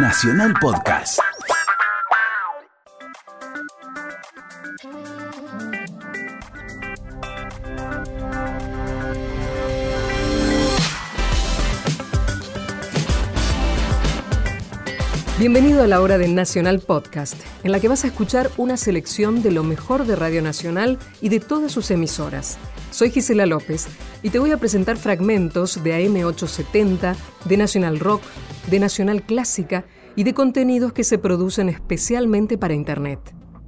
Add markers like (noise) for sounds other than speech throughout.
Nacional Podcast. Bienvenido a la hora de Nacional Podcast, en la que vas a escuchar una selección de lo mejor de Radio Nacional y de todas sus emisoras. Soy Gisela López y te voy a presentar fragmentos de AM870, de Nacional Rock, de Nacional Clásica y de contenidos que se producen especialmente para Internet.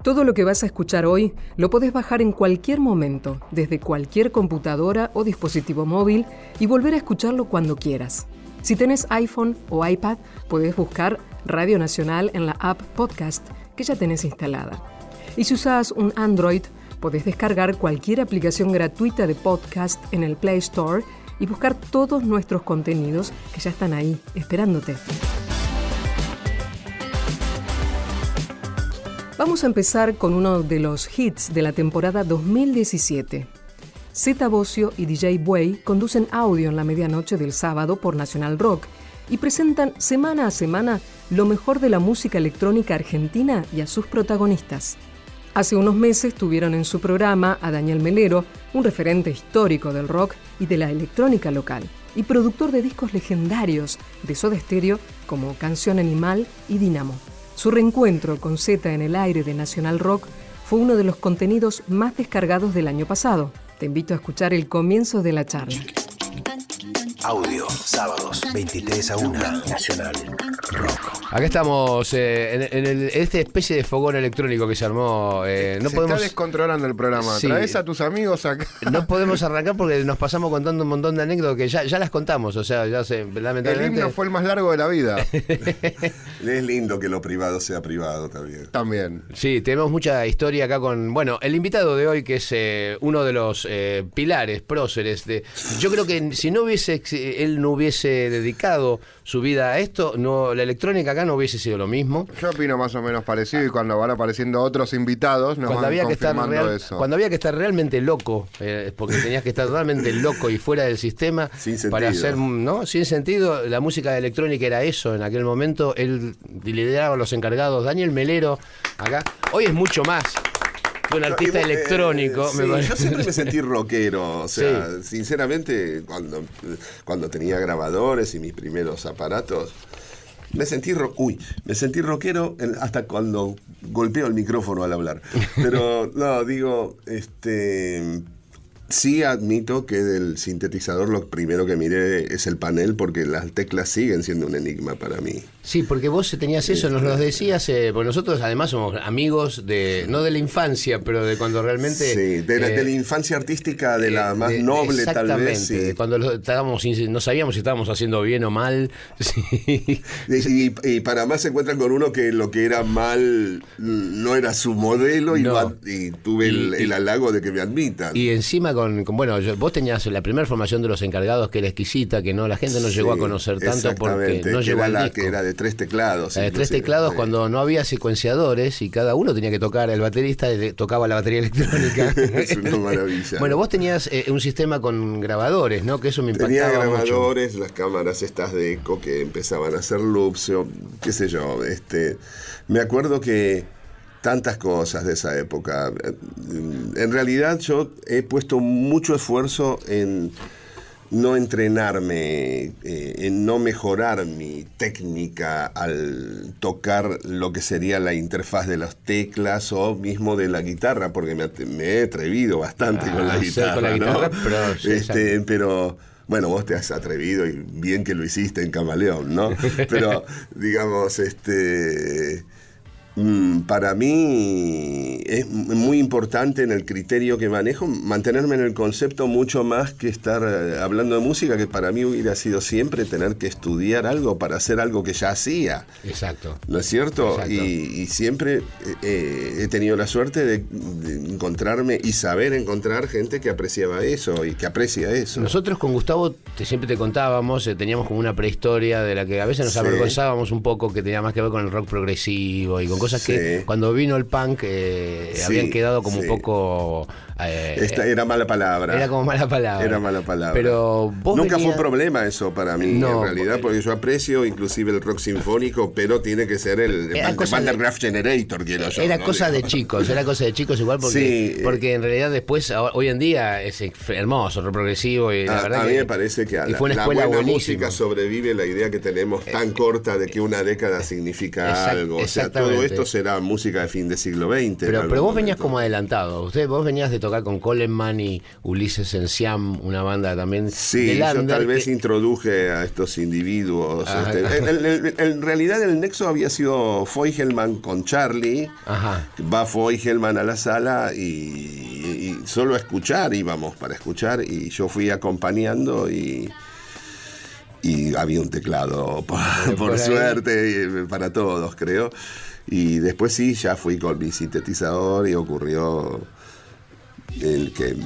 Todo lo que vas a escuchar hoy lo podés bajar en cualquier momento, desde cualquier computadora o dispositivo móvil y volver a escucharlo cuando quieras. Si tenés iPhone o iPad, podés buscar Radio Nacional en la app Podcast que ya tenés instalada. Y si usas un Android, podés descargar cualquier aplicación gratuita de podcast en el Play Store y buscar todos nuestros contenidos que ya están ahí, esperándote. Vamos a empezar con uno de los hits de la temporada 2017. Zeta Bocio y DJ Buey conducen audio en la medianoche del sábado por Nacional Rock y presentan semana a semana lo mejor de la música electrónica argentina y a sus protagonistas. Hace unos meses tuvieron en su programa a Daniel Melero, un referente histórico del rock y de la electrónica local, y productor de discos legendarios de Soda Stereo como Canción Animal y Dinamo. Su reencuentro con Z en el aire de Nacional Rock fue uno de los contenidos más descargados del año pasado. Te invito a escuchar el comienzo de la charla. Audio, sábados, 23 a 1, Nacional Rock. Acá estamos eh, en, en el- en esta especie de fogón electrónico que se armó. eh, no, Se podemos, está descontrolando el programa. Sí. Traes a tus amigos acá. no (laughs) podemos arrancar porque nos pasamos contando un montón de anécdotas que ya, ya las contamos. O sea, ya se, El himno fue el más largo de la vida. (laughs) Es lindo que lo privado sea privado también. También. Sí, tenemos mucha historia acá con, bueno, el invitado de hoy que es eh, uno de los eh, pilares, próceres de... Yo creo que si no hubiese, ex- él no hubiese dedicado su vida a esto, no, la electrónica acá no hubiese sido lo mismo. Yo opino más o menos parecido y cuando van apareciendo otros invitados nos Cuando van había, que estar confirmando real- eso. cuando había que estar realmente loco, eh, porque tenías que estar totalmente loco y fuera del sistema Sin sentido. para hacer, ¿no? Sin sentido, la música electrónica era eso en aquel momento, él lideraba a los encargados, Daniel Melero, acá, hoy es mucho más. Un artista Eh, electrónico, sí, me parece. yo siempre me sentí rockero. O (laughs) sea, sinceramente, cuando, cuando tenía grabadores y mis primeros aparatos, me sentí ro- uy, me sentí rockero hasta cuando golpeo el micrófono al hablar. Pero no, digo, este sí admito que del sintetizador lo primero que miré es el panel porque las teclas siguen siendo un enigma para mí. Sí, porque vos tenías eso, nos lo decías, eh, porque nosotros además somos amigos de, no de la infancia, pero de cuando realmente... Sí, de la, eh, de la infancia artística, de la Eh, más de- noble tal vez. exactamente, sí. de Cuando lo- estábamos, no sabíamos si estábamos haciendo bien o mal. (laughs) Sí. Y, y para más se encuentran con uno que lo que era mal no era su modelo y, No. va- y tuve el, el halago de que me admitan. Y encima con, con- bueno, yo- vos tenías la primera formación de los encargados que era exquisita, que no la gente no llegó a conocer tanto porque no llegó al la- disco. que era de tres teclados. De tres teclados sí. cuando no había secuenciadores y cada uno tenía que tocar, el baterista tocaba la batería (laughs) electrónica. (laughs) Es una maravilla. bueno, vos tenías eh, un sistema con grabadores, ¿no? Que eso me Tenía impactaba mucho. grabadores, las cámaras estas de eco que empezaban a hacer loops, o qué sé yo. Este, me acuerdo que tantas cosas de esa época. En realidad yo he puesto mucho esfuerzo en no entrenarme, eh, en no mejorar mi técnica al tocar lo que sería la interfaz de las teclas o mismo de la guitarra, porque me, he atrevido bastante Ah, con la guitarra. con la ¿no? guitarra, pero sí, Este, pero bueno, vos te has atrevido y bien que lo hiciste en Camaleón, ¿no? (laughs) Pero digamos, este para mí es muy importante en el criterio que manejo mantenerme en el concepto mucho más que estar eh, hablando de música, que para mí hubiera sido siempre tener que estudiar algo para hacer algo que ya hacía. Exacto. ¿No es cierto? Y, y siempre eh, eh, he tenido la suerte de, de encontrarme y saber encontrar gente que apreciaba eso y que aprecia eso. Nosotros con Gustavo te- siempre te contábamos, eh, teníamos como una prehistoria de la que a veces nos Sí. avergonzábamos un poco, que tenía más que ver con el rock progresivo y con cosas que cuando vino el punk eh, habían quedado como un poco... eh, Esta era mala palabra. Era como mala palabra. Era mala palabra. Pero vos Nunca fue un problema eso para mí, No, en realidad, porque- porque yo aprecio inclusive el rock sinfónico, pero tiene que ser el, el de- Generator, quiero yo. Era ¿no? cosa de chicos, era cosa de chicos igual porque, Sí, eh. porque en realidad después, hoy en día es hermoso, rock progresivo y la A, verdad a mí que- me parece que a la, fue una la buena buenísima. música sobrevive la idea que tenemos tan corta de que una década significa Exact- algo. O sea, todo esto será música de fin de siglo XX. Pero, pero vos venías como adelantado. Usted, vos venías de tocar con Coleman y Ulises en Siam, una banda también Sí, yo tal vez que- introduje a estos individuos. Ajá. este, en, realidad el nexo había sido Feugelman con Charlie. Ajá. Va Feugelman a la sala y, y solo a escuchar íbamos para escuchar y yo fui acompañando y, y había un teclado (laughs) por, suerte eh, para todos creo y después sí ya fui con mi sintetizador y ocurrió el que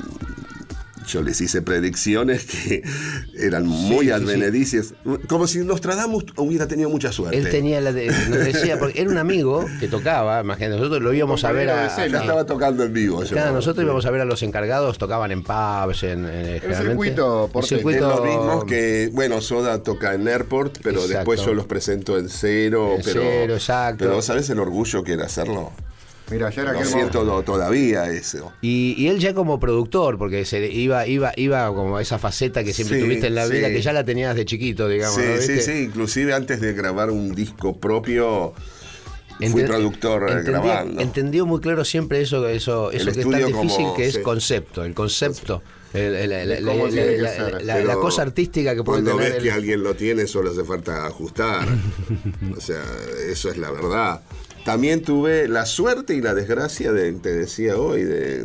yo les hice predicciones que (laughs) eran muy sí, sí. advenedicias como si Nostradamus hubiera tenido mucha suerte Él tenía la de- nos decía, (laughs) porque era un amigo que tocaba, imagínate, nosotros lo íbamos a ver a, ya estaba tocando en vivo yo. Claro, nosotros íbamos a ver a los encargados, tocaban en pubs, en, en- circuito el circuito- Es lo mismo que, bueno, Soda toca en Airport, pero Exacto. después yo los presento en cero. En pero, cero, exacto. Pero ¿sabes el orgullo que era hacerlo? Mira, ya era Lo aquel siento no, todavía eso. Y, y él ya como productor, porque se iba, iba, iba como esa faceta que siempre Sí, tuviste en la sí. vida, que ya la tenías de chiquito, digamos. sí, ¿no? sí, sí, inclusive antes de grabar un disco propio, fui Enten- productor entendía- grabando. Entendió muy claro siempre eso, eso, eso que es tan difícil como- que es sí. concepto, el concepto. el- el- la, cosa artística que puede Cuando tener ves el- que alguien lo tiene, solo hace falta ajustar. (laughs) o sea, eso es la verdad. También tuve la suerte y la desgracia de, te decía hoy, de,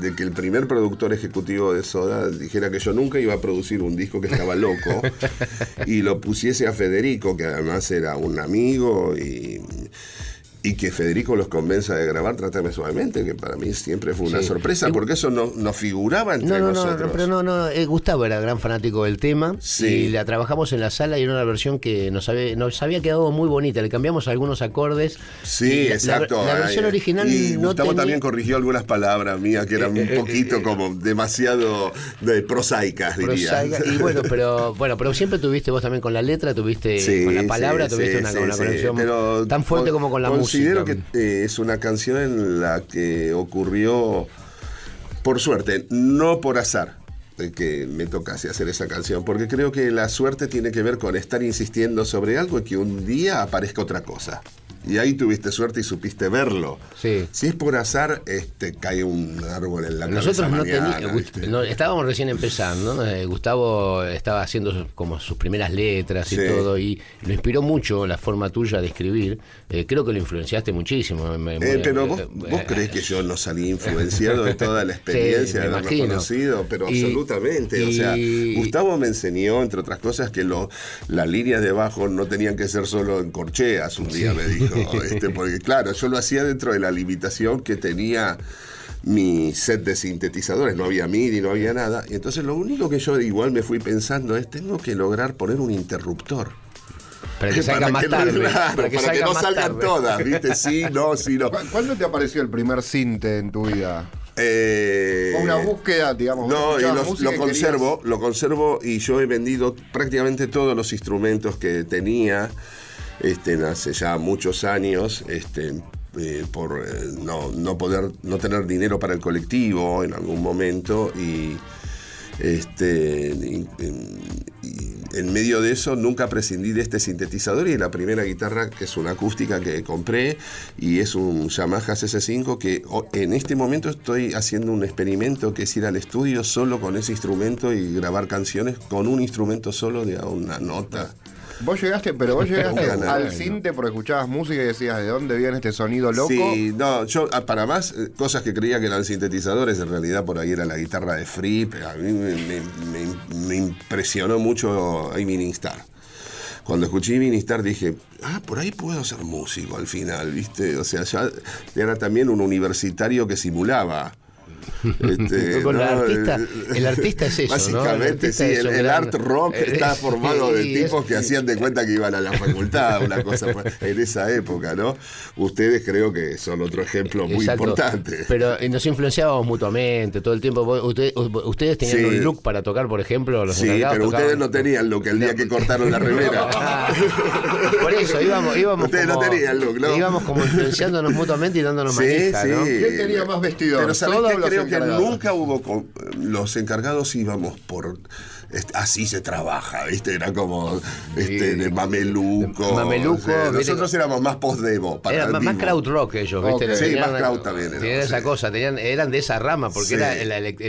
de que el primer productor ejecutivo de Soda dijera que yo nunca iba a producir un disco que estaba loco (laughs) y lo pusiese a Federico, que además era un amigo y, y que Federico los convenza de grabar Trátame Suavemente, que para mí siempre fue una Sí. sorpresa, porque eso no, no figuraba entre No, no, no, nosotros. no, pero no, no, eh, Gustavo era gran fanático del tema Sí. y la trabajamos en la sala y era una versión que nos había, nos había quedado muy bonita, le cambiamos algunos acordes. Sí, la- exacto. La, versión original y no Gustavo tenía- también corrigió algunas palabras mías que eran Eh, un eh, poquito eh, como demasiado de prosaicas, diría. prosaica, y bueno, pero bueno, pero siempre tuviste vos también con la letra, tuviste Sí, con la palabra, tuviste una, una conexión pero tan fuerte con- como con la considero que eh, es una canción en la que ocurrió, por suerte, no por azar de que me tocase hacer esa canción, porque creo que la suerte tiene que ver con estar insistiendo sobre algo y que un día aparezca otra cosa. Y ahí tuviste suerte y supiste verlo. Sí. Si es por azar, este cae un árbol en la Nosotros cabeza no teníamos, estábamos recién empezando. Eh, Gustavo estaba haciendo sus- como sus primeras letras y Sí. todo, y lo inspiró mucho la forma tuya de escribir. Eh, creo que lo influenciaste muchísimo. me- Eh, pero vos, vos crees que yo no salí influenciado de toda la (laughs) experiencia me de haberlo imagino. conocido, pero Y- absolutamente. O sea, Gustavo me enseñó, entre otras cosas, que lo, las líneas de bajo no tenían que ser solo en corcheas, un día me dijo. (laughs) Este, porque claro, yo lo hacía dentro de la limitación que tenía mi set de sintetizadores, no había MIDI, no había nada. Y entonces lo único que yo igual me fui pensando es, tengo que lograr poner un interruptor. Para que salga más que, tarde. claro, para que, salga no salgan tarde. todas, ¿viste? Sí, no, sí, no. ¿Cu- ¿Cuándo te apareció el primer cinte en tu vida? Eh, una búsqueda, digamos. No, y lo, conservo, lo conservo y yo he vendido prácticamente todos los instrumentos que tenía este, hace ya muchos años, este, eh, por eh, no, no poder, no tener dinero para el colectivo en algún momento y este y- y en medio de eso nunca prescindí de este sintetizador y la primera guitarra que es una acústica que compré y es un Yamaha CC5 que o- en este momento estoy haciendo un experimento que es ir al estudio solo con ese instrumento y grabar canciones con un instrumento solo de una nota. Vos llegaste, pero vos (laughs) llegaste al ¿no? cinte porque escuchabas música y decías, ¿de dónde viene este sonido loco? Sí, no, yo ah, para más eh, cosas que creía que eran sintetizadores, en realidad por ahí era la guitarra de Fripp. A mí me, me- me- me impresionó mucho Evening Star. Cuando escuché Evening Star dije, ah, por ahí puedo ser músico al final, ¿viste? O sea, ya era también un universitario que simulaba. Este, (laughs) Con el ¿no? artista, Eh, el artista es eso, ¿no? El Básicamente, sí, es el, un el gran- art rock Eh, está formado de tipos es- que hacían de cuenta que iban a la facultad, una cosa en esa época, ¿no? Ustedes creo que son otro ejemplo muy Exacto. importante. Pero nos influenciábamos mutuamente todo el tiempo. Ustedes, ustedes tenían Sí. un look para tocar, por ejemplo, los Sí, pero ustedes tocaban- no tenían lo que el día que cortaron la remera. Ah, (laughs) Por eso íbamos, íbamos Ustedes no como, tenían look, ¿no? Íbamos como influenciándonos mutuamente y dándonos Sí, manija, sí. ¿no? ¿Quién tenía más vestidor? Pero ¿sabés ¿Todos qué? los Creo que nunca hubo... con- los encargados íbamos por... est- Así se trabaja, ¿viste? Era como este, de mameluco. De mameluco, o sea, ¿viste? nosotros éramos más post-demo. para Era más, vivo. krautrock ellos, ¿viste? Ok. Sí, Tenían más kraut también era, Tenían esa sí. cosa, tenían, eran de esa rama, porque Sí. era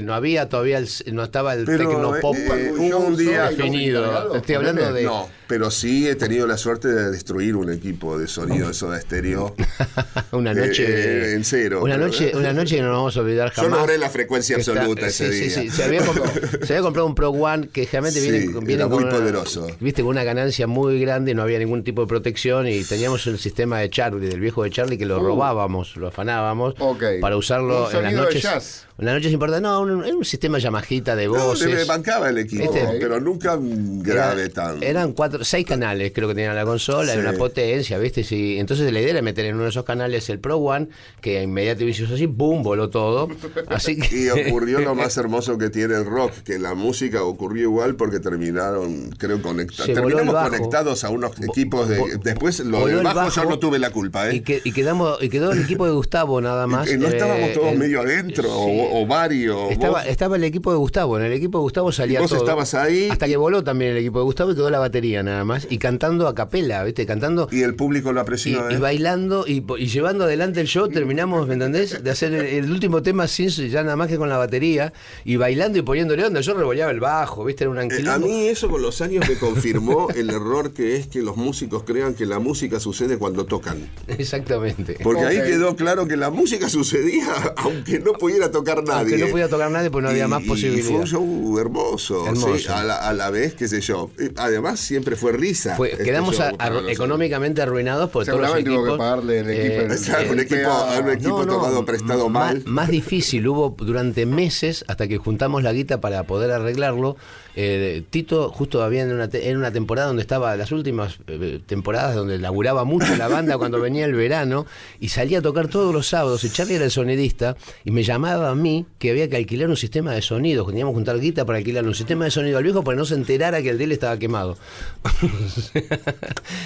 no había todavía, el, no estaba el Pero, tecnopop eh, un hubo un show día definido. Estoy hablando de... No, pero sí he tenido la suerte de destruir un equipo de sonido de Soda Estéreo. (laughs) una noche Eh, en cero, una noche una noche que no nos vamos a olvidar Yo jamás logré la frecuencia está- absoluta ese sí, día. sí, sí. Se, había comprado, (laughs) se había comprado un Pro One que generalmente Sí, viene, viene muy una- poderoso. viste con una ganancia muy grande no había ningún tipo de protección y teníamos el sistema de Charlie del viejo de Charlie que lo robábamos lo afanábamos Uh. Para usarlo en las de noches jazz. En las noches importantes no un, era un sistema Yamajita de No, voces se me bancaba el equipo, ¿Viste? pero nunca grave Era- tan. Eran cuatro, seis canales, creo que tenía la consola, Sí. era una potencia, ¿viste? Sí, entonces la idea era meter en uno de esos canales el Pro One, que inmediatamente hizo así, ¡boom! voló todo. (laughs) Así que. Y ocurrió lo (laughs) más hermoso que tiene el rock, que la música ocurrió igual porque terminaron, creo, conectados. Terminamos bajo. conectados a unos equipos de. Después, lo del el bajo, yo bajo no tuve la culpa, Y, ¿eh? que- y quedamos, y quedó el equipo de Gustavo nada más. Y no eh, estábamos todos el- medio adentro, sí. o, o varios. Estaba, estaba el equipo de Gustavo, en el equipo de Gustavo salía Y vos todo. estabas ahí. Hasta que voló también el equipo de Gustavo y quedó la batería nada más. Y cantando a capela, ¿viste? Cantando y el público lo apreció, y ¿eh? bailando y, llevando adelante el show, terminamos, ¿me entendés? De hacer el, el último tema sin ya nada más que con la batería y bailando y poniéndole onda. Yo revoleaba el bajo, ¿viste? Era un Eh. A mí eso con los años me confirmó el error que es que los músicos crean que la música sucede cuando tocan. (laughs) Exactamente. Porque ahí quedó claro que la música sucedía (laughs) aunque no pudiera tocar nadie. Aunque no podía tocar nadie, pues no había Y- más y posibilidad. fue un show hermoso, Hermoso. sí, a, la, a la vez, qué sé yo. Y Además, siempre fue risa. Fue- este quedamos a- a- económicamente arruinados por todos los equipos. tuvo que pagarle el equipo. el- Exacto, un el equipo- a un equipo tomado prestado más, mal. Más difícil, hubo durante meses hasta que juntamos la guita para poder arreglarlo. Eh, Tito justo había en una, te- en una temporada donde estaba, las últimas eh, temporadas donde laburaba mucho la banda cuando (laughs) venía el verano y salía a tocar todos los sábados y Charlie era el sonidista y me llamaba a mí que había que alquilar un sistema de sonido, que teníamos que juntar guita para alquilar un sistema de sonido al viejo para que no se enterara que el de él estaba quemado. (laughs)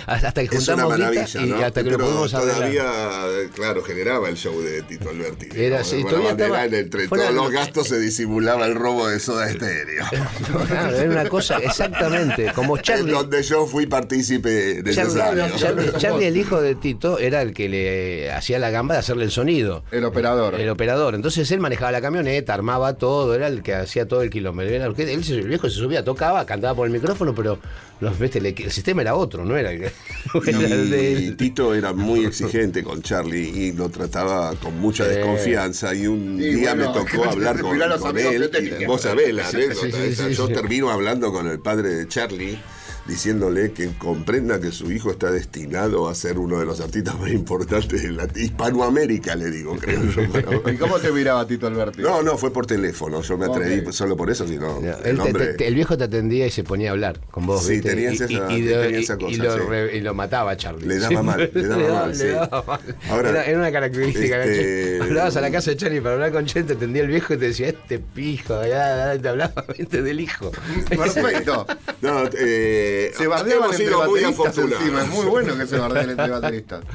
hasta que Es una juntamos guita maravilla, y ¿no? hasta que lo Pero pudimos arreglar. todavía, claro, generaba el show de Tito Alberti. Era, sí, todavía estaba- entre fuera- todos los gastos se disimulaba el robo de soda estéreo. (laughs) Claro, era una cosa, exactamente, como En Charlie. donde yo fui partícipe Charlie, necesario. Charlie- Charlie, el hijo de Tito, era el que le hacía la gamba de hacerle el sonido. El operador. El operador. Entonces él manejaba la camioneta, armaba todo, era el que hacía todo el kilómetro. Él se- el viejo se subía, tocaba, cantaba por el micrófono, pero los, ¿viste? el, el sistema era otro, no era el, (laughs) era el de Y. Tito era muy exigente con Charlie y lo trataba con mucha desconfianza. Y un Y día bueno, me tocó hablar con, con él. que y vos sabés la anécdota. Sí, sí, esa. Yo sí. Termino hablando con el padre de Charlie diciéndole que comprenda que su hijo está destinado a ser uno de los artistas más importantes de la Hispanoamérica, le digo, creo yo. (laughs) ¿Y cómo te miraba Tito Alberti? No, no, fue por teléfono. Yo me atreví solo por eso, sino No, el él te- nombre. te- te- el viejo te atendía y se ponía a hablar con vos. Sí, tenías y, esa- y- y lo- tenía y- esa cosa, y lo, sí. re- y lo mataba a Charlie. Le daba mal, le (laughs) daba mal, le sí. daba mal. Ahora, era, era una característica. este- (laughs) a la casa de Charlie para hablar con Che, te atendía el viejo y te decía, este pijo, ya, ya, te hablaba del hijo. Perfecto. No, eh, Se bardeaban entre sido muy bateristas afortunados. encima. Es muy bueno que se bardeen entre bateristas.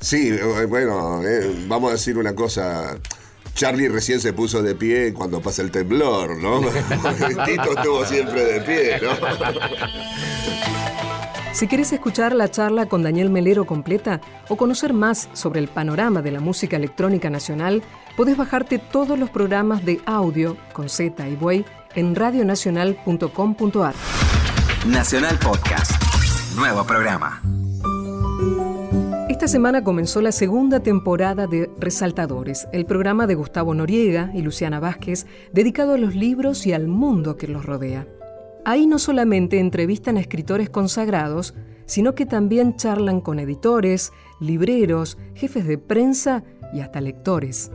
Sí, eh, bueno, eh, vamos a decir una cosa. Charlie recién se puso de pie cuando pasa el temblor, ¿no? (laughs) Tito estuvo siempre de pie, ¿no? Si querés escuchar la charla con Daniel Melero completa o conocer más sobre el panorama de la música electrónica nacional, podés bajarte todos los programas de audio con Z y Buey en radionacional.com.ar. Nacional Podcast. Nuevo programa. Esta semana comenzó la segunda temporada de Resaltadores, el programa de Gustavo Noriega y Luciana Vázquez dedicado a los libros y al mundo que los rodea. Ahí no solamente entrevistan a escritores consagrados, sino que también charlan con editores, libreros, jefes de prensa y hasta lectores.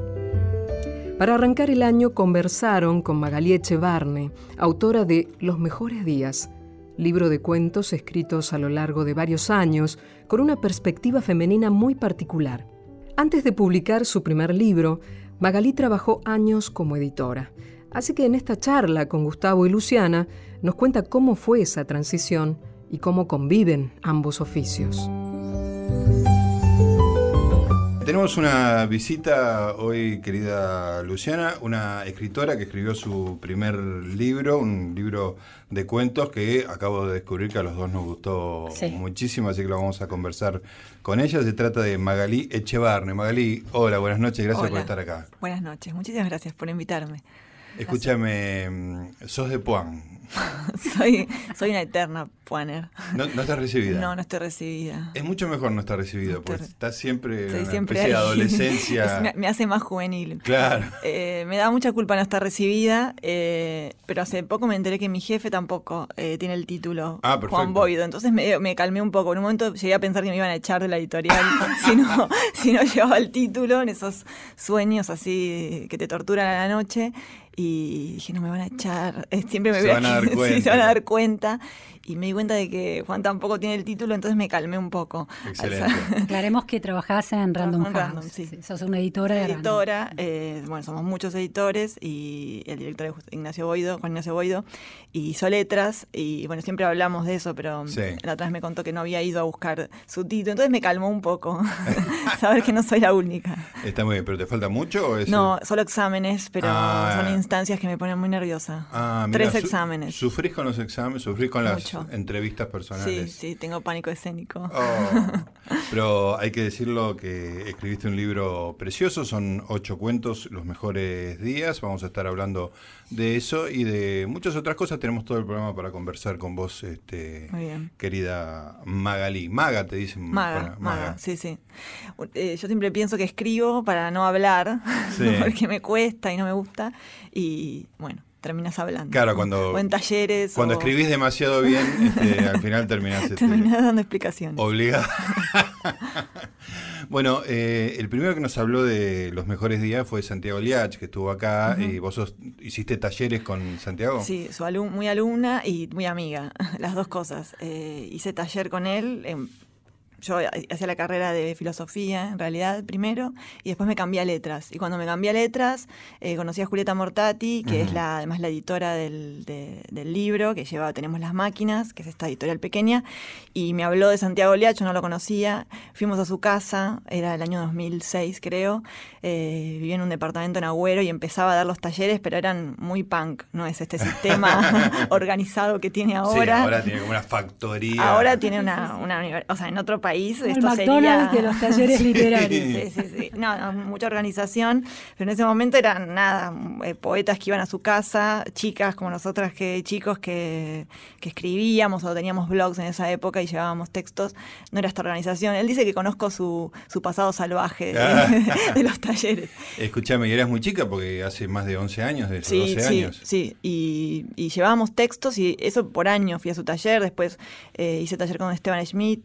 Para arrancar el año conversaron con Magalí Echevarne, autora de Los Mejores Días, libro de cuentos escritos a lo largo de varios años con una perspectiva femenina muy particular. Antes de publicar su primer libro, Magalí trabajó años como editora. Así que en esta charla con Gustavo y Luciana nos cuenta cómo fue esa transición y cómo conviven ambos oficios. Tenemos una visita hoy, querida Luciana, una escritora que escribió su primer libro, un libro de cuentos que acabo de descubrir que a los dos nos gustó muchísimo, así que lo vamos a conversar con ella. Se trata de Magalí Echevarne. Magalí, hola, buenas noches, gracias por estar acá. Buenas noches, muchísimas gracias por invitarme. Escúchame, mm, sos de Puan. (laughs) soy, soy una eterna puaner. ¿No, estás recibida? No, no estoy recibida. Es mucho mejor no estar recibida, porque estás siempre en una especie de adolescencia. (laughs) me, hace más juvenil. Claro. Eh, me da mucha culpa no estar recibida, eh, pero hace poco me enteré que mi jefe tampoco eh, tiene el título ah, Juan Boido. Entonces me, me, calmé un poco. En un momento llegué a pensar que me iban a echar de la editorial (laughs) si, no, si no llevaba el título, en esos sueños así que te torturan a la noche y dije, no me van a echar, (laughs) siempre me se van a dar (laughs) cuenta. se van a dar cuenta y me di cuenta de que Juan tampoco tiene el título, entonces me calmé un poco. Excelente. Aclaremos que trabajás en Random House. Random, sí. Sos una editora de Editora, eh, bueno, somos muchos editores y el director es Ignacio Boido, Juan Ignacio Boido, y hizo letras y bueno, siempre hablamos de eso, pero la otra vez me contó que no había ido a buscar su título, entonces me calmó un poco (laughs) saber que no soy la única. Está muy bien, pero ¿te falta mucho? O no, solo exámenes, pero ah. son instancias que me ponen muy nerviosa. Ah, Tres exámenes. ¿Sufrís con los exámenes? ¿Sufrís con las entrevistas personales. Sí, sí, tengo pánico escénico. Oh. pero hay que decirlo que escribiste un libro precioso, son ocho cuentos, los mejores días. Vamos a estar hablando de eso y de muchas otras cosas. Tenemos todo el programa para conversar con vos, este, querida Magalí. Maga, te dicen. Maga, Maga. sí, sí. Eh, yo siempre pienso que escribo para no hablar, (laughs) porque me cuesta y no me gusta. Y bueno, terminas hablando. Claro, cuando. O en talleres. Cuando escribís demasiado bien, este, al final terminás. Este, terminás dando explicaciones. Obligado. (laughs) bueno, eh, el primero que nos habló de los mejores días fue Santiago Liach, que estuvo acá. y ¿Vos hiciste talleres con Santiago? Sí, su muy alumna y muy amiga, (laughs) las dos cosas. Eh, hice taller con él. En, yo hacía la carrera de filosofía, en realidad, primero, y después me cambié a letras. Y cuando me cambié a letras, eh, conocí a Julieta Mortati, que es la, además la editora del, del, libro, que lleva Tenemos las máquinas, que es esta editorial pequeña, y me habló de Santiago Liacho, no lo conocía. Fuimos a su casa, era el año 2006, creo. Eh, vivía en un departamento en Agüero y empezaba a dar los talleres, pero eran muy punk, no es este sistema (laughs) organizado que tiene ahora. Sí, ahora tiene como una factoría. Ahora tiene una, una o sea, en otro país país. el McDonald's de los talleres (laughs) literarios. sí, sí, sí. No, mucha organización, pero en ese momento eran nada, eh, poetas que iban a su casa, chicas como nosotras, que chicos que, que escribíamos o teníamos blogs en esa época y llevábamos textos. No era esta organización. Él dice que conozco su, su pasado salvaje de, (laughs) los talleres. Escúchame, y eras muy chica porque hace más de 11 años, de sí, 12 sí, años. Sí, y, y llevábamos textos y eso por año fui a su taller, después eh, hice taller con Esteban Schmidt,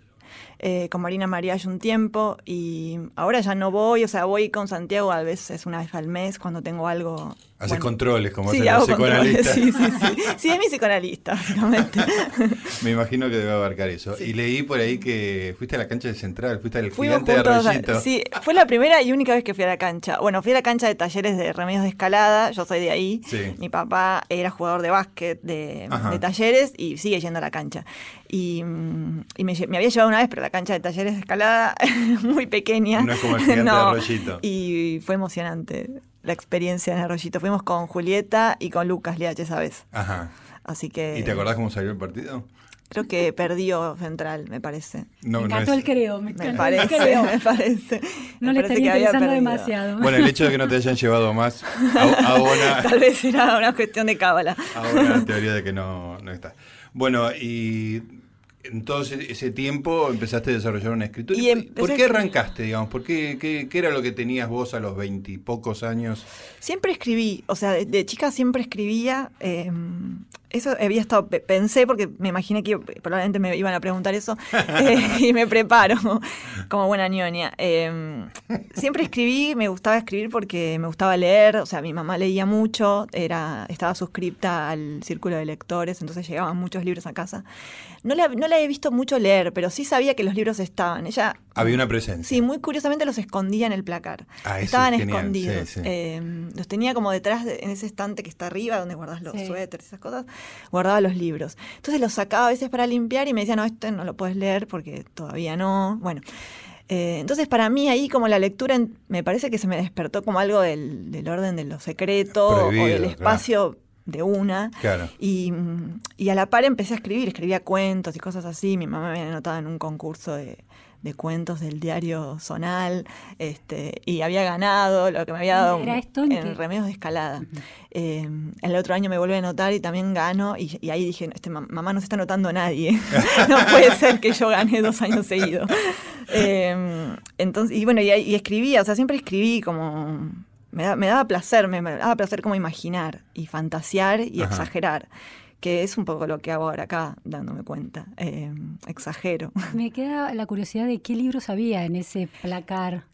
eh, con Marina María hace un tiempo y ahora ya no voy, o sea, voy con Santiago a veces una vez al mes cuando tengo algo Haces controles, como sí, hace psicoanalista. (laughs) Sí, sí, sí. Sí, es mi psicoanalista, básicamente. (laughs) Me imagino que debe abarcar eso. Y leí por ahí que fuiste a la cancha de Central, fuiste al gigante de Arroyito. sí, fue la primera y única vez que fui a la cancha. Bueno, fui a la cancha de talleres de remedios de escalada, yo soy de ahí. Mi papá era jugador de básquet de, talleres y sigue yendo a la cancha. Y, mm, me, había llevado una vez, pero la cancha de talleres de escalada (laughs) muy pequeña. No es como el gigante de (laughs) Arroyito. Y fue emocionante la experiencia en Arroyito. Fuimos con Julieta y con Lucas Liache esa vez. Ajá. Así que. ¿Y te acordás cómo salió el partido? Creo que perdió Central, me parece. No, me encantó el creo, me, parece, me parece. No le estaría interesando demasiado. Bueno, el hecho de que no te hayan llevado más a, (laughs) Tal vez era una cuestión de cábala. Ahora teoría de que no, no está. Bueno, y en todo ese, tiempo empezaste a desarrollar una escritura. ¿Por qué arrancaste, digamos? ¿Por qué, qué, era lo que tenías vos a los veintipocos años? Siempre escribí, o sea, de, chica siempre escribía. Em, eso había estado, pensé, porque me imaginé que probablemente me iban a preguntar eso, (laughs) eh, y me preparo como buena ñoña. Em, siempre escribí, me gustaba escribir porque me gustaba leer, o sea, mi mamá leía mucho, era, estaba suscripta al círculo de lectores, entonces llegaban muchos libros a casa. No la, no la he visto mucho leer, pero sí sabía que los libros estaban. Ella había una presencia. Sí, muy curiosamente los escondía en el placar. Ah, Estaban escondidos. Em, los tenía como detrás en ese estante que está arriba, donde guardas los suéteres, esas cosas, guardaba los libros. Entonces los sacaba a veces para limpiar y me decía, no, este no lo puedes leer porque todavía no. Bueno. Eh, entonces, para mí ahí como la lectura me parece que se me despertó como algo del, orden de lo secreto o del espacio de una. Y, y, a la par empecé a escribir, escribía cuentos y cosas así. Mi mamá me había anotado en un concurso de, de cuentos del diario Zonal, este, y había ganado lo que me había dado en, Remedios de Escalada. Eh, el otro año me vuelve a anotar y también gano, y, ahí dije, este, mamá no se está anotando nadie, (laughs) no puede ser que yo gane dos años seguidos. (laughs) Eh, entonces, y bueno, y, escribía, o sea, siempre escribí como me, daba placer, me, daba placer como imaginar y fantasear y exagerar que es un poco lo que hago ahora acá, dándome cuenta. Eh, exagero. (laughs) Me queda la curiosidad de qué libros había en ese placar.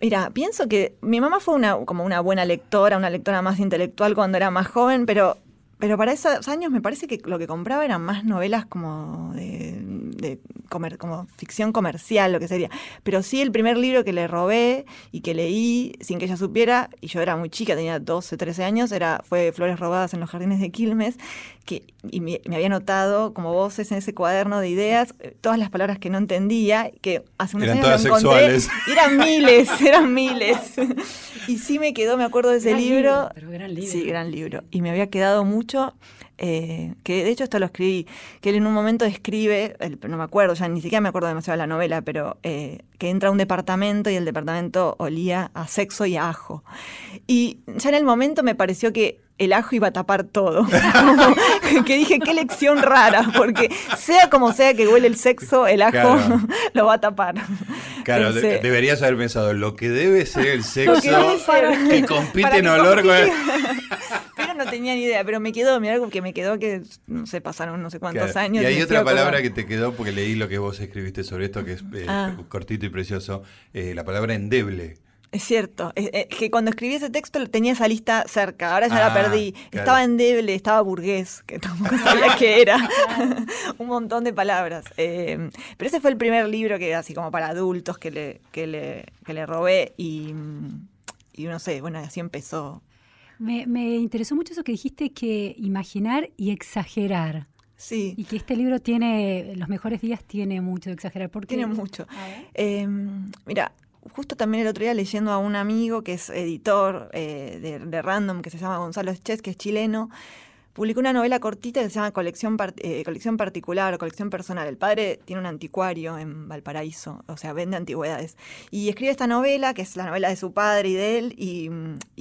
Mira, pienso que mi mamá fue una, como una buena lectora, una lectora más intelectual cuando era más joven, pero pero para esos años me parece que lo que compraba eran más novelas como de, comer, como ficción comercial, lo que sería. Pero sí el primer libro que le robé y que leí sin que ella supiera, y yo era muy chica, tenía 12, 13 años, era, fue Flores robadas en los jardines de Quilmes, que, y me, había notado como voces en ese cuaderno de ideas, eh, todas las palabras que no entendía, que hace unos eran años lo encontré, eran miles, (laughs) eran miles. y sí me quedó, me acuerdo de ese libro. gran libro. Sí, gran libro. Y me había quedado mucho eh, que de hecho esto lo escribí, que él en un momento escribe, no me acuerdo, ya ni siquiera me acuerdo demasiado de la novela, pero eh, que entra a un departamento y el departamento olía a sexo y a ajo. Y ya en el momento me pareció que el ajo iba a tapar todo. (laughs) que dije, qué lección rara, porque sea como sea que huele el sexo, el ajo (laughs) lo va a tapar. Claro, deberías haber pensado, lo que debe ser el sexo que, compite en olor con... (laughs) pero no tenía ni idea, pero me quedó, mira algo que me quedó que no sé, pasaron no sé cuántos años. Y hay otra palabra que te quedó porque leí lo que vos escribiste sobre esto, que es eh, ah. cortito y precioso, eh, la palabra endeble. Es cierto, es, que cuando escribí ese texto tenía esa lista cerca, ahora ya la ah, perdí. Estaba endeble, estaba burgués, que tampoco sabía qué era. (laughs) Un montón de palabras. Eh, pero ese fue el primer libro que así como para adultos que le, que le, que le robé y, y no sé, bueno, así empezó. Me, me interesó mucho eso que dijiste que imaginar y exagerar. Sí. Y que este libro tiene, Los mejores días tiene mucho de exagerar. ¿Por Tiene mucho. Eh, mira, justo también el otro día leyendo a un amigo que es editor eh, de, Random, que se llama Gonzalo Eschez, que es chileno, publicó una novela cortita que se llama Colección, eh, Colección Particular o Colección Personal. El padre tiene un anticuario en Valparaíso, o sea, vende antigüedades. Y escribe esta novela, que es la novela de su padre y de él, y,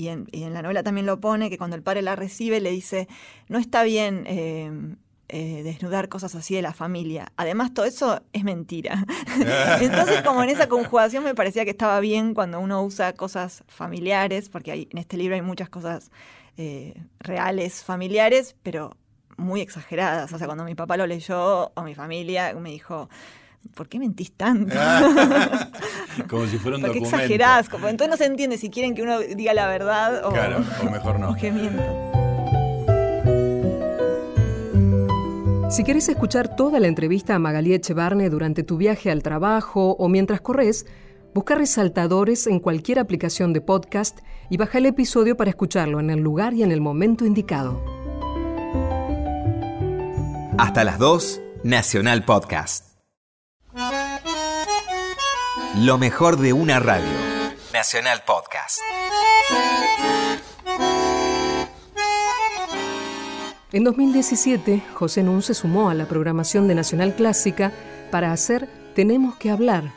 en, la novela también lo pone, que cuando el padre la recibe le dice, no está bien eh, eh, desnudar cosas así de la familia. Además, todo eso es mentira. (laughs) Entonces, como en esa conjugación me parecía que estaba bien cuando uno usa cosas familiares, porque hay, en este libro hay muchas cosas eh, reales, familiares, pero muy exageradas. O sea, cuando mi papá lo leyó o mi familia me dijo, ¿por qué mentís tanto? (laughs) como si fuera un (laughs) ¿Por qué documento. exagerás? entonces no se entiende si quieren que uno diga la verdad o, claro, o mejor no. O que miento. Si querés escuchar toda la entrevista a Magalí Echevarne durante tu viaje al trabajo o mientras corres, busca resaltadores en cualquier aplicación de podcast y baja el episodio para escucharlo en el lugar y en el momento indicado. Hasta las 2, Nacional Podcast. Lo mejor de una radio. Nacional Podcast. En 2017, José Nun se sumó a la programación de Nacional Clásica para hacer Tenemos que hablar,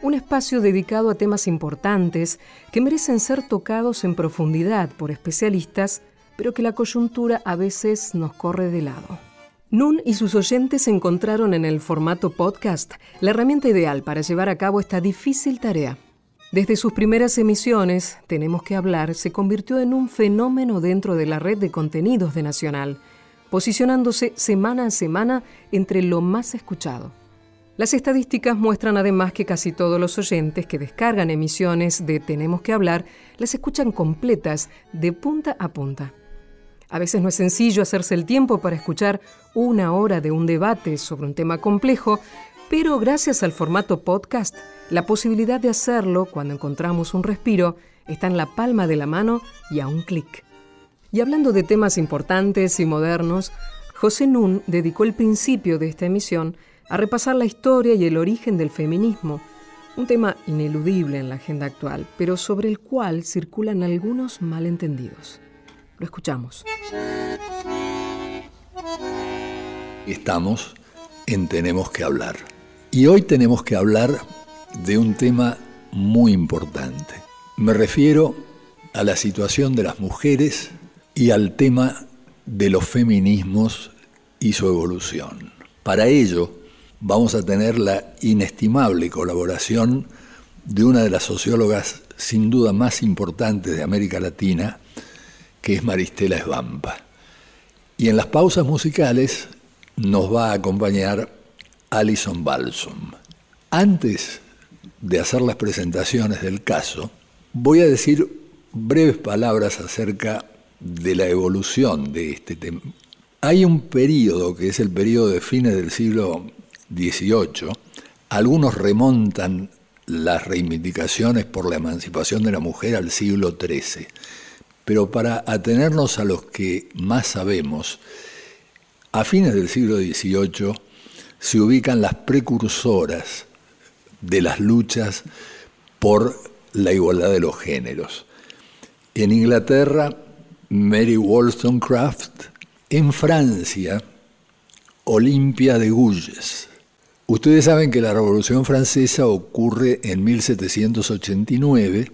un espacio dedicado a temas importantes que merecen ser tocados en profundidad por especialistas, pero que la coyuntura a veces nos corre de lado. Nun y sus oyentes encontraron en el formato podcast la herramienta ideal para llevar a cabo esta difícil tarea. Desde sus primeras emisiones, Tenemos que hablar se convirtió en un fenómeno dentro de la red de contenidos de Nacional, posicionándose semana a semana entre lo más escuchado. Las estadísticas muestran además que casi todos los oyentes que descargan emisiones de Tenemos que hablar las escuchan completas de punta a punta. A veces no es sencillo hacerse el tiempo para escuchar una hora de un debate sobre un tema complejo, pero gracias al formato podcast, la posibilidad de hacerlo cuando encontramos un respiro está en la palma de la mano y a un clic. Y hablando de temas importantes y modernos, José Nun dedicó el principio de esta emisión a repasar la historia y el origen del feminismo, un tema ineludible en la agenda actual, pero sobre el cual circulan algunos malentendidos. Lo escuchamos. Estamos en Tenemos que hablar. Y hoy tenemos que hablar de un tema muy importante. Me refiero a la situación de las mujeres y al tema de los feminismos y su evolución. Para ello, vamos a tener la inestimable colaboración de una de las sociólogas sin duda más importantes de América Latina, que es Maristela Esbampa. Y en las pausas musicales nos va a acompañar Alison Balsum. Antes de hacer las presentaciones del caso, voy a decir breves palabras acerca de la evolución de este tema. Hay un periodo que es el periodo de fines del siglo XVIII, algunos remontan las reivindicaciones por la emancipación de la mujer al siglo XIII, pero para atenernos a los que más sabemos, a fines del siglo XVIII se ubican las precursoras de las luchas por la igualdad de los géneros. En Inglaterra, Mary Wollstonecraft, en Francia, Olimpia de Gouges, Ustedes saben que la Revolución Francesa ocurre en 1789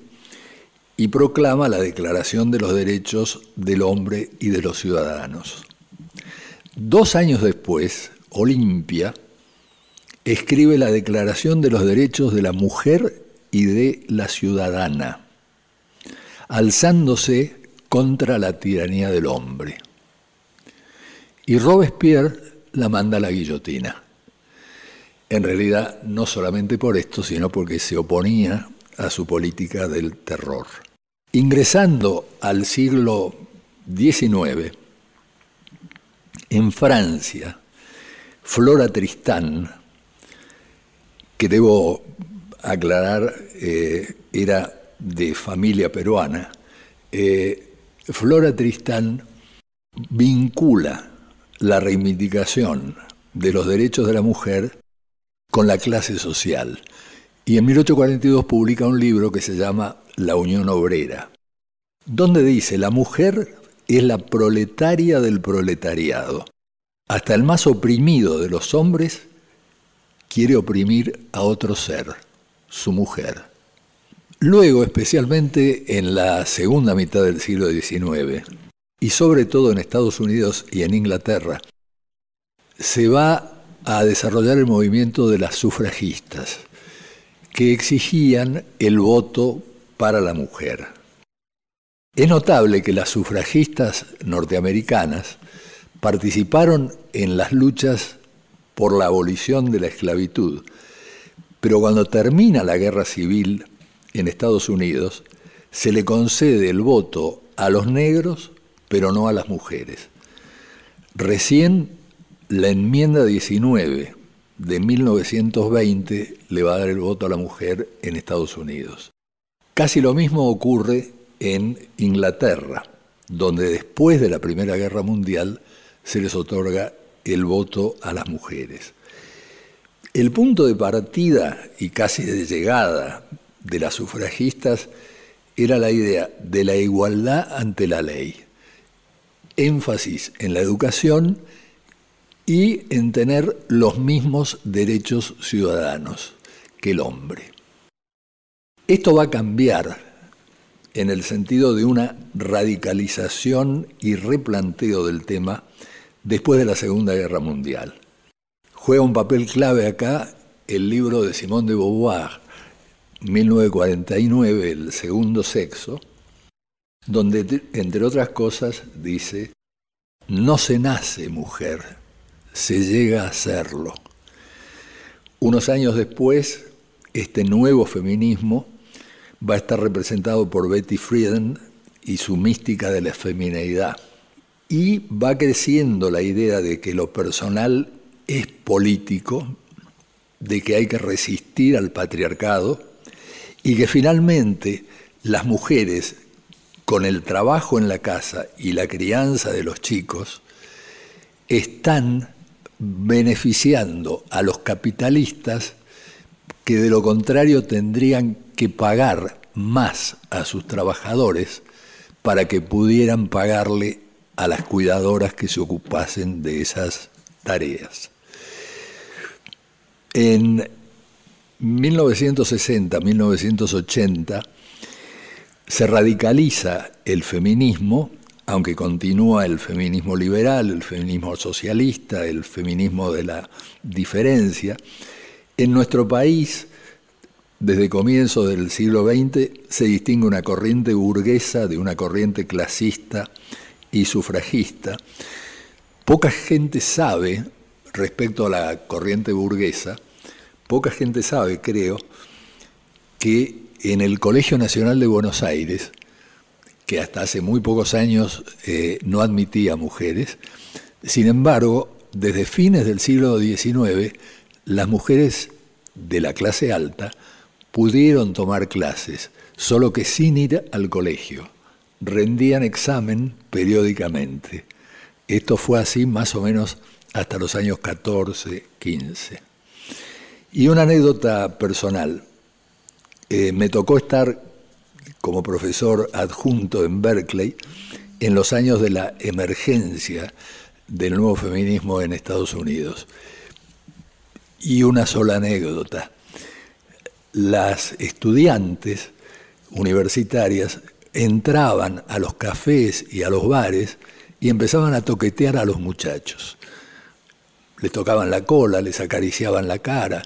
y proclama la Declaración de los Derechos del Hombre y de los Ciudadanos. Dos años después, Olimpia escribe la Declaración de los Derechos de la Mujer y de la Ciudadana, alzándose contra la tiranía del hombre. Y Robespierre la manda a la guillotina en realidad no solamente por esto, sino porque se oponía a su política del terror. Ingresando al siglo XIX, en Francia, Flora Tristán, que debo aclarar eh, era de familia peruana, eh, Flora Tristán vincula la reivindicación de los derechos de la mujer con la clase social. Y en 1842 publica un libro que se llama La Unión Obrera, donde dice, la mujer es la proletaria del proletariado. Hasta el más oprimido de los hombres quiere oprimir a otro ser, su mujer. Luego, especialmente en la segunda mitad del siglo XIX, y sobre todo en Estados Unidos y en Inglaterra, se va a desarrollar el movimiento de las sufragistas, que exigían el voto para la mujer. Es notable que las sufragistas norteamericanas participaron en las luchas por la abolición de la esclavitud, pero cuando termina la guerra civil en Estados Unidos, se le concede el voto a los negros, pero no a las mujeres. Recién la enmienda 19 de 1920 le va a dar el voto a la mujer en Estados Unidos. Casi lo mismo ocurre en Inglaterra, donde después de la Primera Guerra Mundial se les otorga el voto a las mujeres. El punto de partida y casi de llegada de las sufragistas era la idea de la igualdad ante la ley. Énfasis en la educación y en tener los mismos derechos ciudadanos que el hombre. Esto va a cambiar en el sentido de una radicalización y replanteo del tema después de la Segunda Guerra Mundial. Juega un papel clave acá el libro de Simone de Beauvoir, 1949, El segundo sexo, donde, entre otras cosas, dice No se nace mujer, se llega a serlo. Unos años después, este nuevo feminismo va a estar representado por Betty Friedan y su mística de la femineidad. Y va creciendo la idea de que lo personal es político, de que hay que resistir al patriarcado y que finalmente las mujeres, con el trabajo en la casa y la crianza de los chicos, están beneficiando a los capitalistas que de lo contrario tendrían que pagar más a sus trabajadores para que pudieran pagarle a las cuidadoras que se ocupasen de esas tareas. En 1960-1980 se radicaliza el feminismo, aunque continúa el feminismo liberal, el feminismo socialista, el feminismo de la diferencia. En nuestro país, desde comienzo del siglo XX, se distingue una corriente burguesa de una corriente clasista y sufragista. Poca gente sabe respecto a la corriente burguesa, poca gente sabe, creo, que en el Colegio Nacional de Buenos Aires, que hasta hace muy pocos años eh, no admitía mujeres, sin embargo, desde fines del siglo XIX, las mujeres de la clase alta pudieron tomar clases, solo que sin ir al colegio. Rendían examen periódicamente. Esto fue así más o menos hasta los años 14, 15. Y una anécdota personal. Eh, me tocó estar como profesor adjunto en Berkeley en los años de la emergencia del nuevo feminismo en Estados Unidos. Y una sola anécdota. Las estudiantes universitarias entraban a los cafés y a los bares y empezaban a toquetear a los muchachos les tocaban la cola, les acariciaban la cara.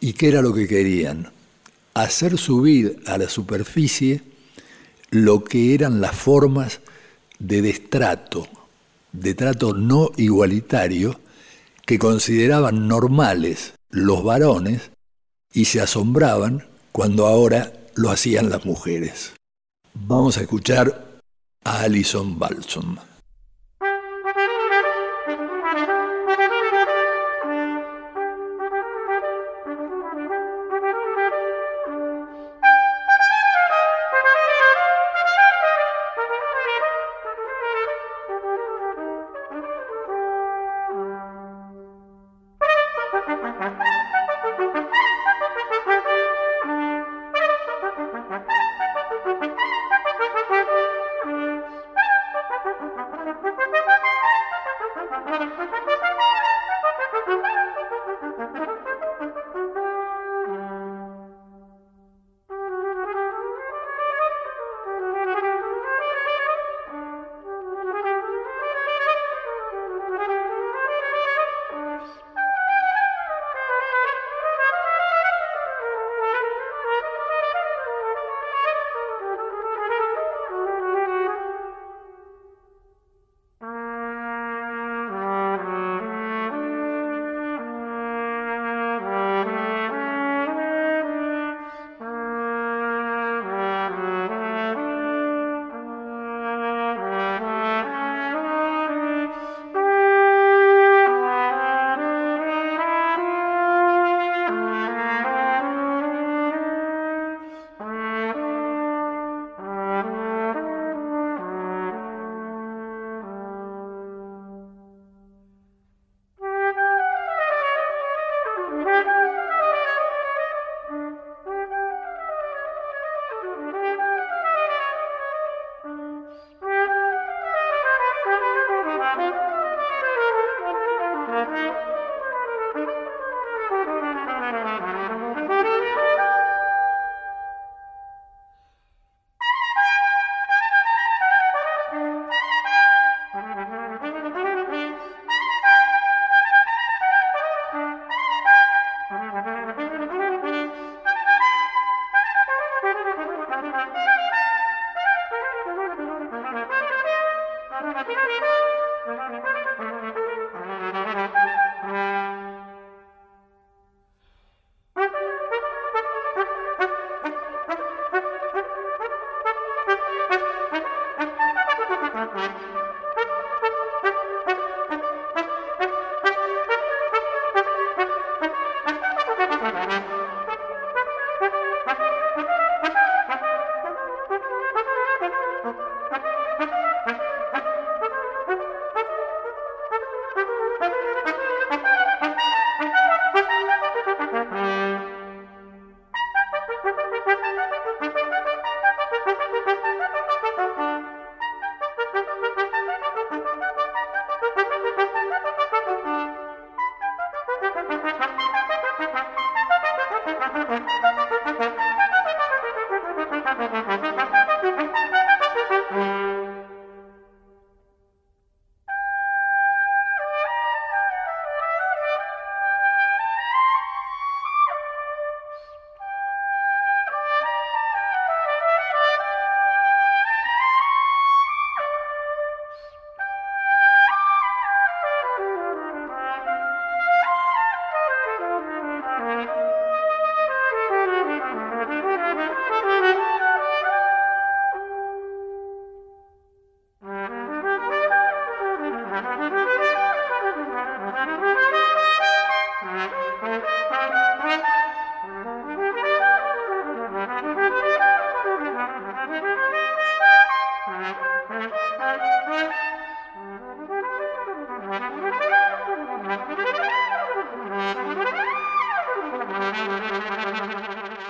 ¿Y qué era lo que querían? Hacer subir a la superficie lo que eran las formas de destrato, de trato no igualitario, que consideraban normales los varones y se asombraban cuando ahora lo hacían las mujeres. Vamos a escuchar a Alison Balsom.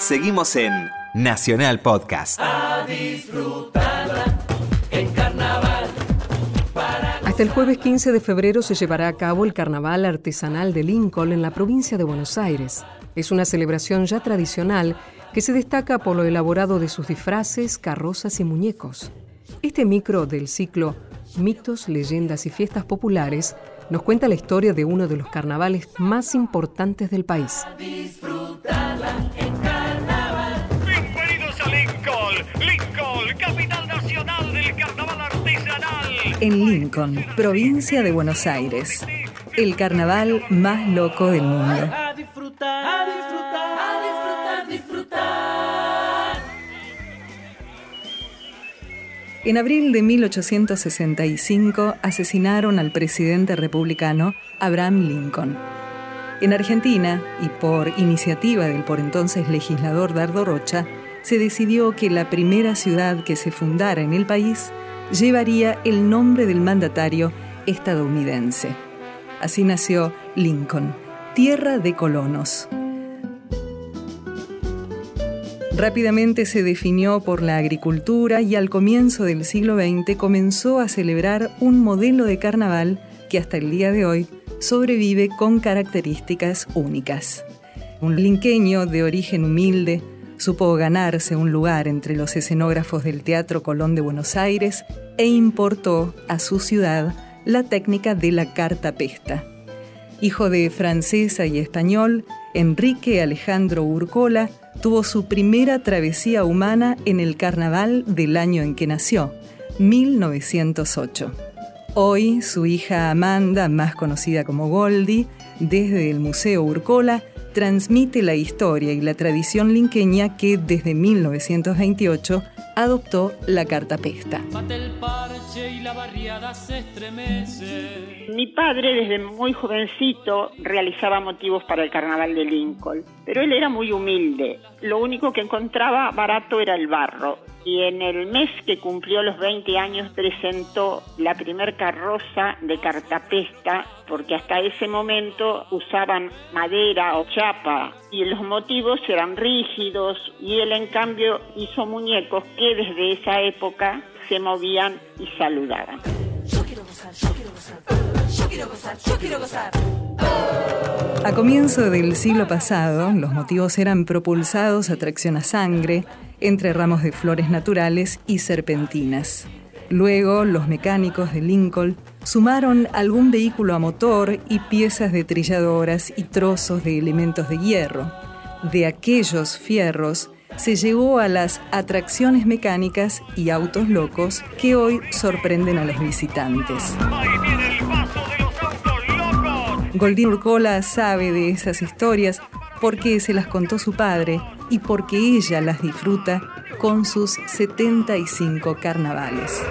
Seguimos en Nacional Podcast. Hasta el jueves 15 de febrero se llevará a cabo el Carnaval Artesanal de Lincoln en la provincia de Buenos Aires. Es una celebración ya tradicional que se destaca por lo elaborado de sus disfraces, carrozas y muñecos. Este micro del ciclo Mitos, Leyendas y Fiestas Populares nos cuenta la historia de uno de los carnavales más importantes del país. En Lincoln, provincia de Buenos Aires, el carnaval más loco del mundo. A disfrutar, a disfrutar, a disfrutar, disfrutar. En abril de 1865 asesinaron al presidente republicano Abraham Lincoln. En Argentina, y por iniciativa del por entonces legislador Dardo Rocha, se decidió que la primera ciudad que se fundara en el país llevaría el nombre del mandatario estadounidense. Así nació Lincoln, tierra de colonos. Rápidamente se definió por la agricultura y al comienzo del siglo XX comenzó a celebrar un modelo de carnaval que hasta el día de hoy sobrevive con características únicas. Un linqueño de origen humilde supo ganarse un lugar entre los escenógrafos del Teatro Colón de Buenos Aires e importó a su ciudad la técnica de la cartapesta. Hijo de francesa y español, Enrique Alejandro Urcola tuvo su primera travesía humana en el carnaval del año en que nació, 1908. Hoy su hija Amanda, más conocida como Goldie, desde el Museo Urcola, transmite la historia y la tradición linqueña que desde 1928 adoptó la se estremece. Mi padre desde muy jovencito realizaba motivos para el carnaval de Lincoln, pero él era muy humilde. Lo único que encontraba barato era el barro. Y en el mes que cumplió los 20 años presentó la primer carroza de cartapesta, porque hasta ese momento usaban madera o chapa y los motivos eran rígidos y él en cambio hizo muñecos que desde esa época se movían y saludaban. Yo quiero gozar, yo quiero gozar, yo quiero gozar, yo quiero gozar. A comienzo del siglo pasado, los motivos eran propulsados a tracción a sangre, entre ramos de flores naturales y serpentinas. Luego, los mecánicos de Lincoln sumaron algún vehículo a motor y piezas de trilladoras y trozos de elementos de hierro. De aquellos fierros se llegó a las atracciones mecánicas y autos locos que hoy sorprenden a los visitantes. Goldín Urcola sabe de esas historias porque se las contó su padre y porque ella las disfruta con sus 75 carnavales.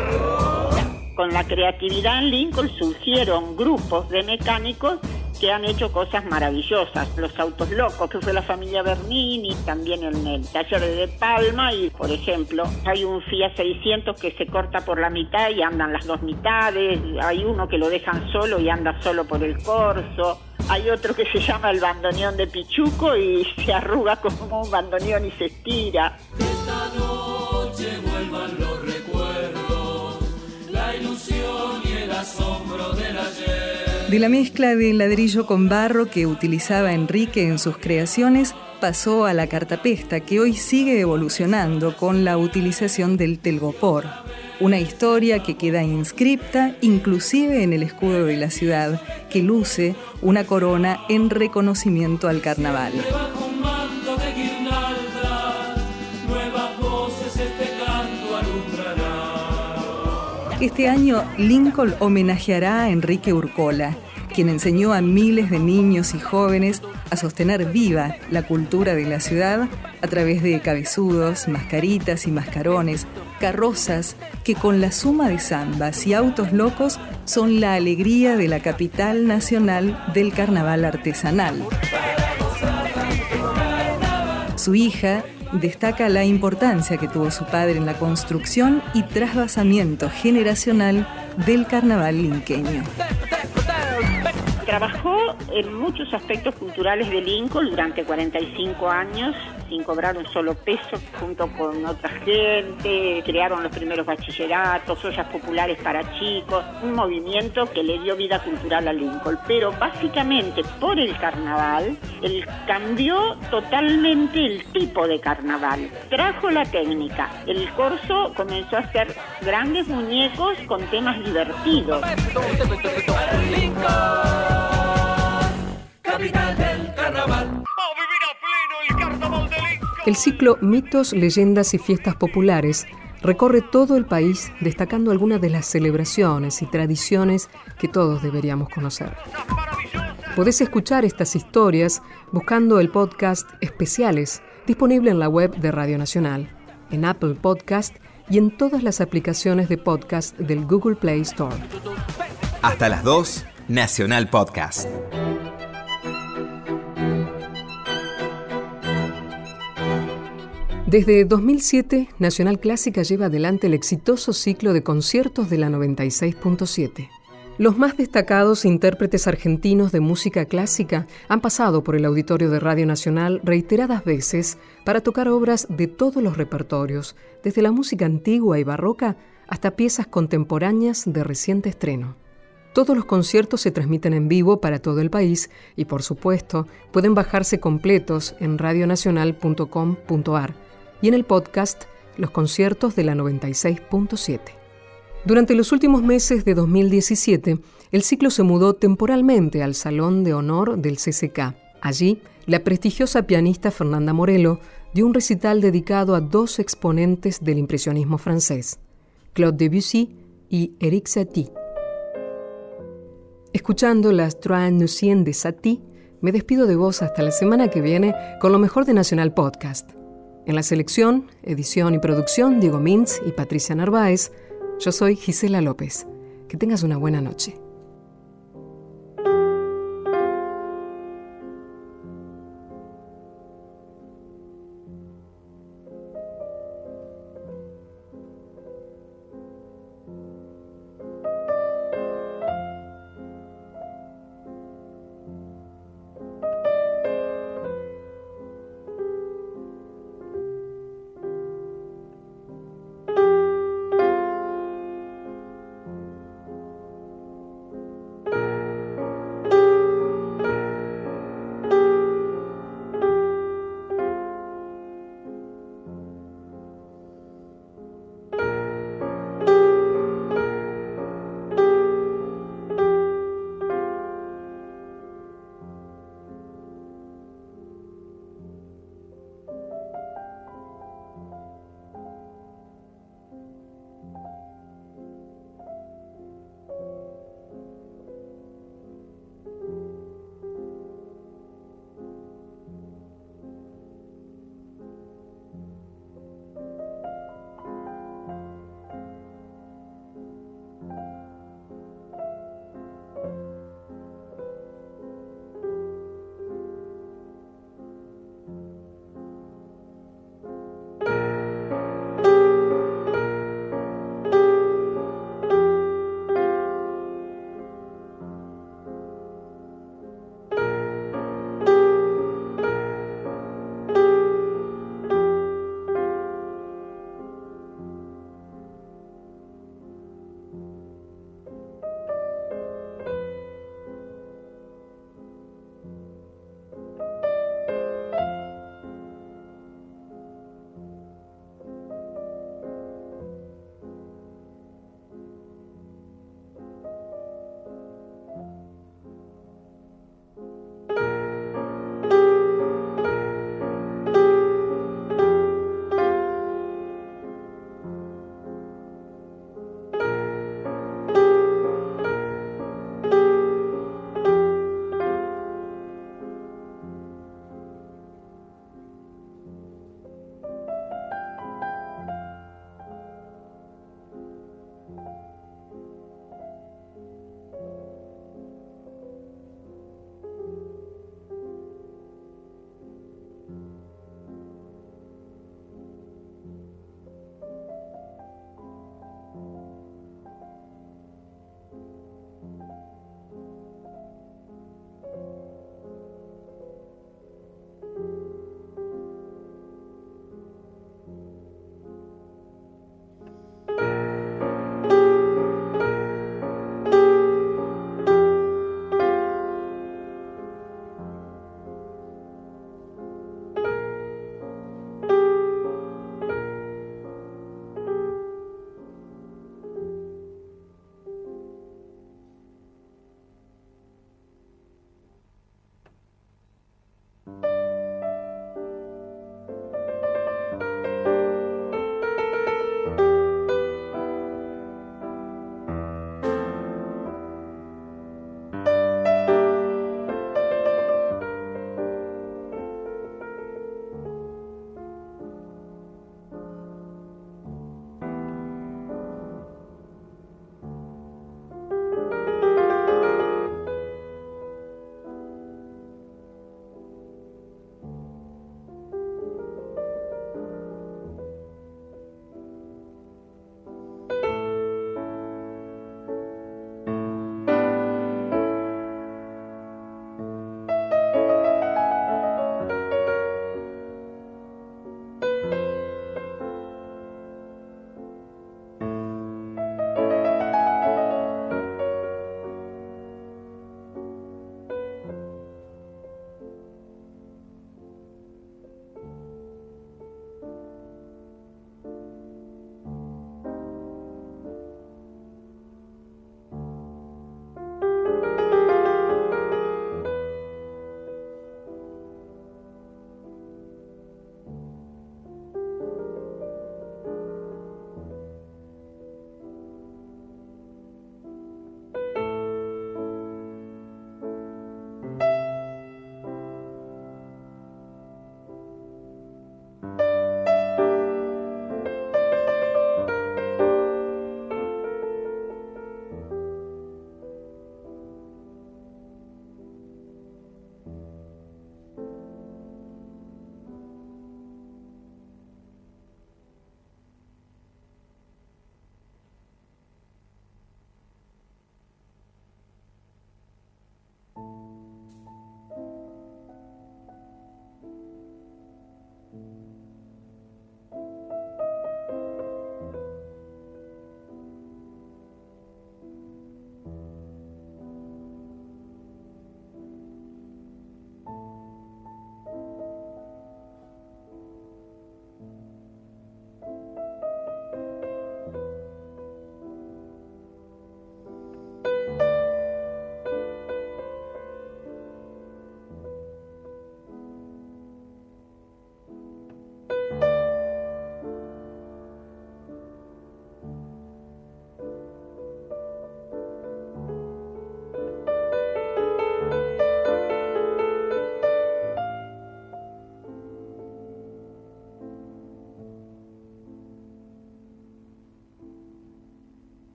Con la creatividad en Lincoln surgieron grupos de mecánicos que han hecho cosas maravillosas. Los autos locos, que fue la familia Bernini, también en el taller de Palma y, por ejemplo, hay un Fiat 600 que se corta por la mitad y andan las dos mitades, hay uno que lo dejan solo y anda solo por el corso. Hay otro que se llama el bandoneón de Pichuco y se arruga como un bandoneón y se estira. Esta noche vuelvan los recuerdos, la ilusión y el asombro del ayer. De la mezcla de ladrillo con barro que utilizaba Enrique en sus creaciones, pasó a la cartapesta, que hoy sigue evolucionando con la utilización del telgopor. Una historia que queda inscripta inclusive en el escudo de la ciudad, que luce una corona en reconocimiento al carnaval. Este año Lincoln homenajeará a Enrique Urcola, quien enseñó a miles de niños y jóvenes a sostener viva la cultura de la ciudad a través de cabezudos, mascaritas y mascarones, carrozas que con la suma de zambas y autos locos son la alegría de la capital nacional del carnaval artesanal. Su hija destaca la importancia que tuvo su padre en la construcción y trasvasamiento generacional del carnaval linqueño. Trabajó en muchos aspectos culturales de Lincoln durante 45 años, sin cobrar un solo peso, junto con otra gente. Crearon los primeros bachilleratos, ollas populares para chicos, un movimiento que le dio vida cultural a Lincoln. Pero básicamente por el carnaval, él cambió totalmente el tipo de carnaval. Trajo la técnica. El corso comenzó a hacer grandes muñecos con temas divertidos. Capital del carnaval. El ciclo Mitos, Leyendas y Fiestas Populares recorre todo el país destacando algunas de las celebraciones y tradiciones que todos deberíamos conocer. Podés escuchar estas historias buscando el podcast Especiales, disponible en la web de Radio Nacional, en Apple Podcast y en todas las aplicaciones de podcast del Google Play Store. Hasta las 2, Nacional Podcast. Desde 2007, Nacional Clásica lleva adelante el exitoso ciclo de conciertos de la 96.7. Los más destacados intérpretes argentinos de música clásica han pasado por el auditorio de Radio Nacional reiteradas veces para tocar obras de todos los repertorios, desde la música antigua y barroca hasta piezas contemporáneas de reciente estreno. Todos los conciertos se transmiten en vivo para todo el país y, por supuesto, pueden bajarse completos en radionacional.com.ar y en el podcast Los conciertos de la 96.7. Durante los últimos meses de 2017, el ciclo se mudó temporalmente al Salón de Honor del CCK. Allí, la prestigiosa pianista Fernanda Morello dio un recital dedicado a dos exponentes del impresionismo francés, Claude Debussy y Eric Satie. Escuchando las Trois Nuciens de Satie, me despido de vos hasta la semana que viene con lo mejor de Nacional Podcast. En la selección, edición y producción, Diego Mintz y Patricia Narváez. Yo soy Gisela López. Que tengas una buena noche.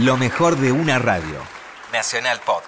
Lo mejor de una radio. Nacional Podcast.